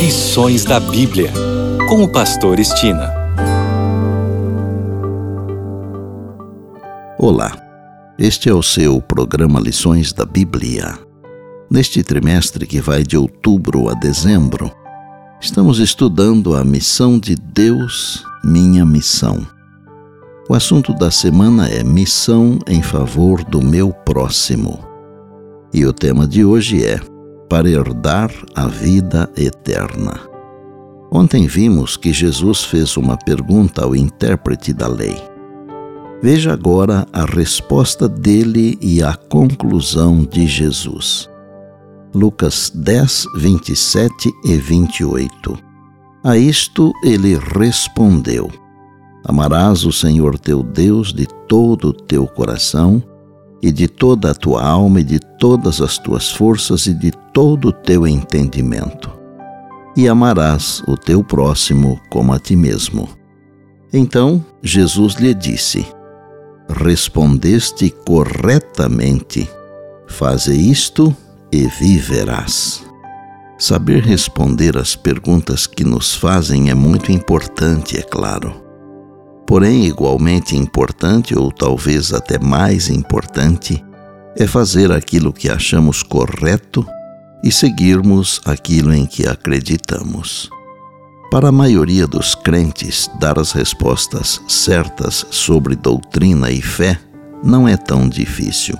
Lições da Bíblia, com o Pastor Estina. Olá, este é o seu programa Lições da Bíblia. Neste trimestre que vai de outubro a dezembro, estamos estudando a missão de Deus, minha missão. O assunto da semana é Missão em favor do meu próximo. E o tema de hoje é Para herdar a vida eterna. Ontem vimos que Jesus fez uma pergunta ao intérprete da lei. Veja agora a resposta dele e a conclusão de Jesus. Lucas 10, 27 e 28. A isto ele respondeu: Amarás o Senhor teu Deus de todo o teu coração, e de toda a tua alma, e de todas as tuas forças, e de todo o teu entendimento. E amarás o teu próximo como a ti mesmo. Então Jesus lhe disse: Respondeste corretamente, faze isto e viverás. Saber responder às perguntas que nos fazem é muito importante, é claro. Porém, igualmente importante, ou talvez até mais importante, é fazer aquilo que achamos correto e seguirmos aquilo em que acreditamos. Para a maioria dos crentes, dar as respostas certas sobre doutrina e fé não é tão difícil.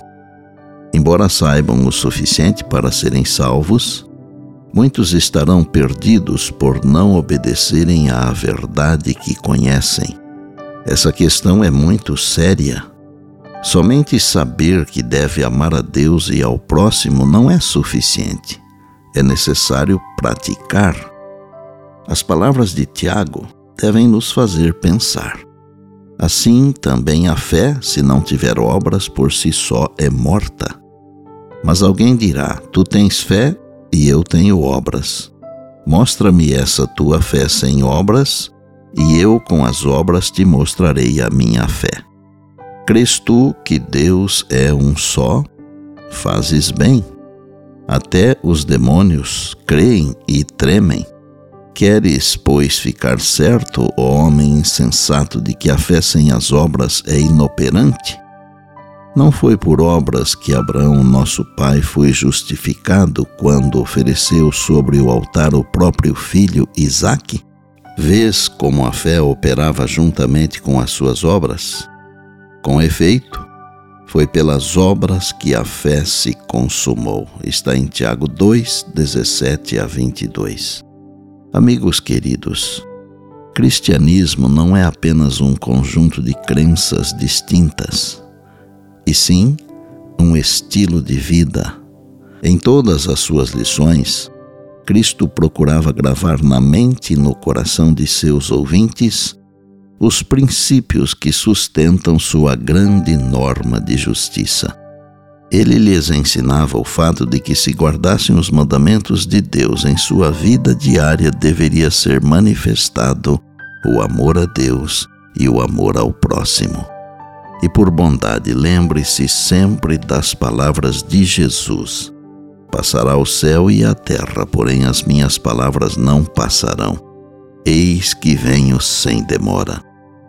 Embora saibam o suficiente para serem salvos, muitos estarão perdidos por não obedecerem à verdade que conhecem essa questão é muito séria. Somente saber que deve amar a Deus e ao próximo não é suficiente. É necessário praticar. As palavras de Tiago devem nos fazer pensar. Assim, também a fé, se não tiver obras, por si só é morta. Mas alguém dirá: Tu tens fé e eu tenho obras. Mostra-me essa tua fé sem obras, e eu com as obras te mostrarei a minha fé. Crês tu que Deus é um só? Fazes bem. Até os demônios creem e tremem. Queres, pois, ficar certo, ó homem insensato, de que a fé sem as obras é inoperante? Não foi por obras que Abraão, nosso pai, foi justificado quando ofereceu sobre o altar o próprio filho Isaque? Vês como a fé operava juntamente com as suas obras? Com efeito, foi pelas obras que a fé se consumou. Está em Tiago 2, 17 a 22. Amigos queridos, cristianismo não é apenas um conjunto de crenças distintas, e sim um estilo de vida. Em todas as suas lições, Cristo procurava gravar na mente e no coração de seus ouvintes os princípios que sustentam sua grande norma de justiça. Ele lhes ensinava o fato de que, se guardassem os mandamentos de Deus em sua vida diária, deveria ser manifestado o amor a Deus e o amor ao próximo. E por bondade, lembre-se sempre das palavras de Jesus Passará o céu e a terra, porém as minhas palavras não passarão. Eis que venho sem demora.